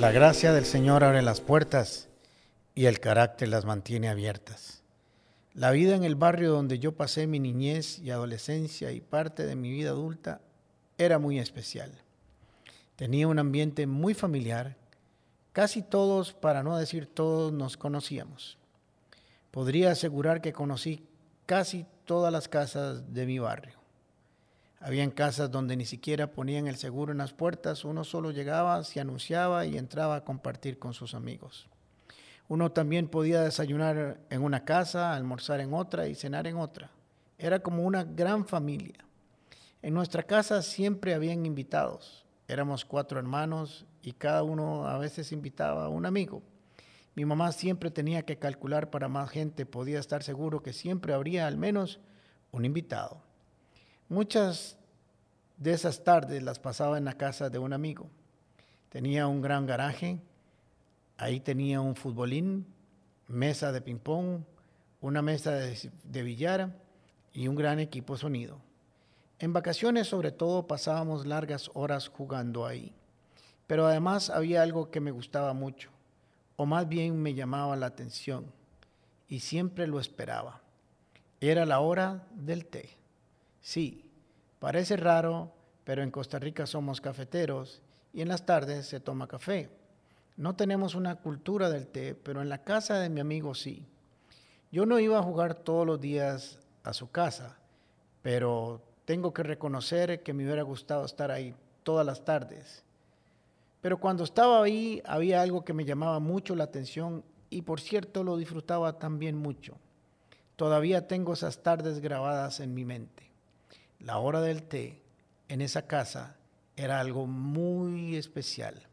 La gracia del Señor abre las puertas y el carácter las mantiene abiertas. La vida en el barrio donde yo pasé mi niñez y adolescencia y parte de mi vida adulta era muy especial. Tenía un ambiente muy familiar. Casi todos, para no decir todos, nos conocíamos. Podría asegurar que conocí casi todas las casas de mi barrio. Habían casas donde ni siquiera ponían el seguro en las puertas, uno solo llegaba, se anunciaba y entraba a compartir con sus amigos. Uno también podía desayunar en una casa, almorzar en otra y cenar en otra. Era como una gran familia. En nuestra casa siempre habían invitados. Éramos cuatro hermanos y cada uno a veces invitaba a un amigo. Mi mamá siempre tenía que calcular para más gente, podía estar seguro que siempre habría al menos un invitado. Muchas de esas tardes las pasaba en la casa de un amigo. Tenía un gran garaje, ahí tenía un futbolín, mesa de ping-pong, una mesa de, de billar y un gran equipo sonido. En vacaciones sobre todo pasábamos largas horas jugando ahí. Pero además había algo que me gustaba mucho, o más bien me llamaba la atención, y siempre lo esperaba. Era la hora del té. Sí, parece raro, pero en Costa Rica somos cafeteros y en las tardes se toma café. No tenemos una cultura del té, pero en la casa de mi amigo sí. Yo no iba a jugar todos los días a su casa, pero tengo que reconocer que me hubiera gustado estar ahí todas las tardes. Pero cuando estaba ahí había algo que me llamaba mucho la atención y por cierto lo disfrutaba también mucho. Todavía tengo esas tardes grabadas en mi mente la hora del té en esa casa era algo muy especial.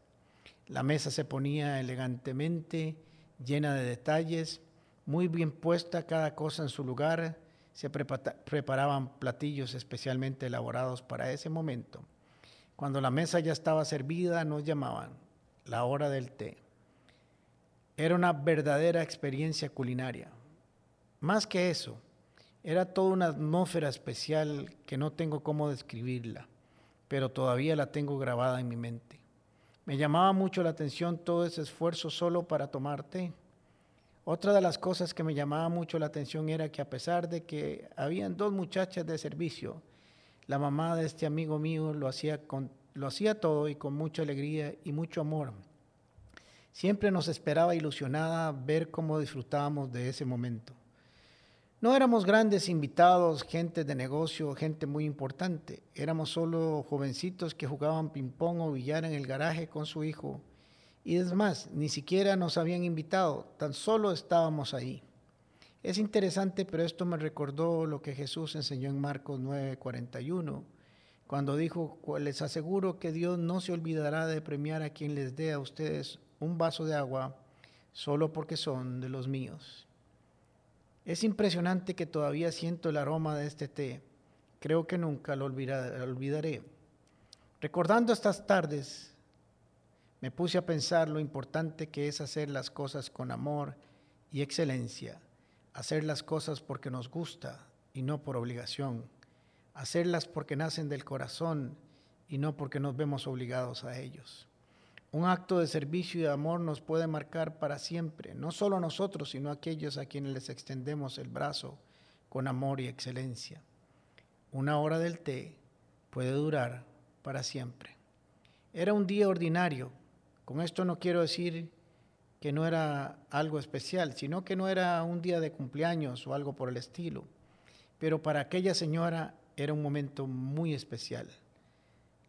La mesa se ponía elegantemente, llena de detalles, muy bien puesta cada cosa en su lugar, se preparaban platillos especialmente elaborados para ese momento. Cuando la mesa ya estaba servida, nos llamaban la hora del té. Era una verdadera experiencia culinaria. Más que eso, era toda una atmósfera especial que no tengo cómo describirla, pero todavía la tengo grabada en mi mente. Me llamaba mucho la atención todo ese esfuerzo solo para tomar té. Otra de las cosas que me llamaba mucho la atención era que a pesar de que habían dos muchachas de servicio, la mamá de este amigo mío lo hacía, con, lo hacía todo y con mucha alegría y mucho amor. Siempre nos esperaba ilusionada ver cómo disfrutábamos de ese momento. No éramos grandes invitados, gente de negocio, gente muy importante. Éramos solo jovencitos que jugaban ping-pong o billar en el garaje con su hijo. Y es más, ni siquiera nos habían invitado, tan solo estábamos ahí. Es interesante, pero esto me recordó lo que Jesús enseñó en Marcos 9:41, cuando dijo, les aseguro que Dios no se olvidará de premiar a quien les dé a ustedes un vaso de agua solo porque son de los míos. Es impresionante que todavía siento el aroma de este té. Creo que nunca lo olvidaré. Recordando estas tardes, me puse a pensar lo importante que es hacer las cosas con amor y excelencia, hacer las cosas porque nos gusta y no por obligación, hacerlas porque nacen del corazón y no porque nos vemos obligados a ellos. Un acto de servicio y de amor nos puede marcar para siempre, no solo a nosotros, sino a aquellos a quienes les extendemos el brazo con amor y excelencia. Una hora del té puede durar para siempre. Era un día ordinario. Con esto no quiero decir que no era algo especial, sino que no era un día de cumpleaños o algo por el estilo. Pero para aquella señora era un momento muy especial.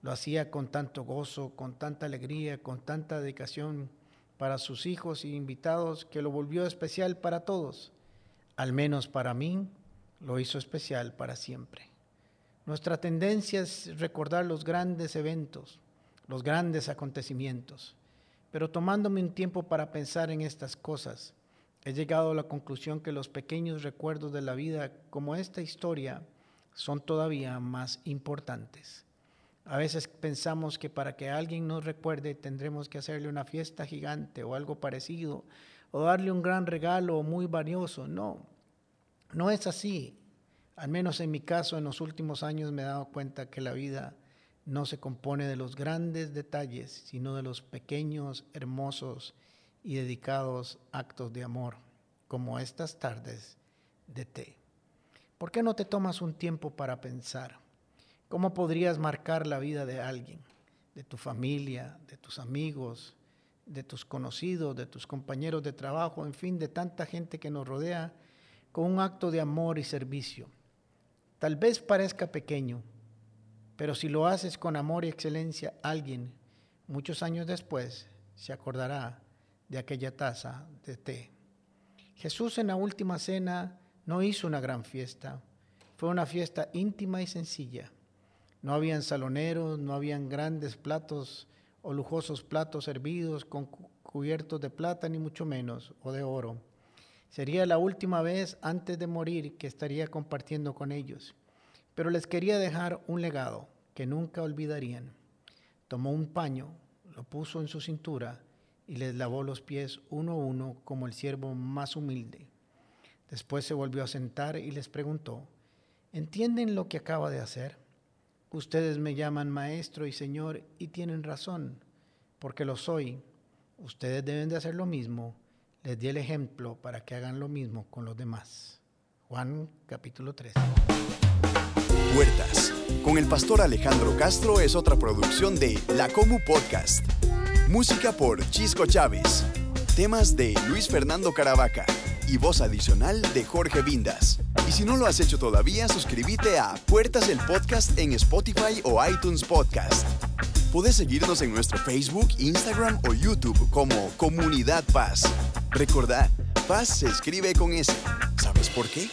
Lo hacía con tanto gozo, con tanta alegría, con tanta dedicación para sus hijos y invitados que lo volvió especial para todos. Al menos para mí lo hizo especial para siempre. Nuestra tendencia es recordar los grandes eventos, los grandes acontecimientos, pero tomándome un tiempo para pensar en estas cosas, he llegado a la conclusión que los pequeños recuerdos de la vida, como esta historia, son todavía más importantes. A veces pensamos que para que alguien nos recuerde tendremos que hacerle una fiesta gigante o algo parecido, o darle un gran regalo muy valioso. No, no es así. Al menos en mi caso, en los últimos años me he dado cuenta que la vida no se compone de los grandes detalles, sino de los pequeños, hermosos y dedicados actos de amor, como estas tardes de té. ¿Por qué no te tomas un tiempo para pensar? ¿Cómo podrías marcar la vida de alguien, de tu familia, de tus amigos, de tus conocidos, de tus compañeros de trabajo, en fin, de tanta gente que nos rodea, con un acto de amor y servicio? Tal vez parezca pequeño, pero si lo haces con amor y excelencia, alguien, muchos años después, se acordará de aquella taza de té. Jesús en la última cena no hizo una gran fiesta, fue una fiesta íntima y sencilla. No habían saloneros, no habían grandes platos o lujosos platos servidos con cubiertos de plata, ni mucho menos, o de oro. Sería la última vez antes de morir que estaría compartiendo con ellos pero les quería dejar un legado que nunca olvidarían. Tomó un paño, lo puso en su cintura y les lavó los pies uno a uno como el siervo más humilde. Después se volvió a sentar y les preguntó, ¿entienden lo que acaba de hacer? Ustedes me llaman maestro y señor y tienen razón, porque lo soy. Ustedes deben de hacer lo mismo. Les di el ejemplo para que hagan lo mismo con los demás. Juan capítulo 3. Puertas, con el pastor Alejandro Castro es otra producción de La Comu Podcast. Música por Chisco Chávez. Temas de Luis Fernando Caravaca y voz adicional de Jorge Vindas. Y si no lo has hecho todavía, suscríbete a Puertas el Podcast en Spotify o iTunes Podcast. Puedes seguirnos en nuestro Facebook, Instagram o YouTube como Comunidad Paz. Recordad, Paz se escribe con S. ¿Sabes por qué?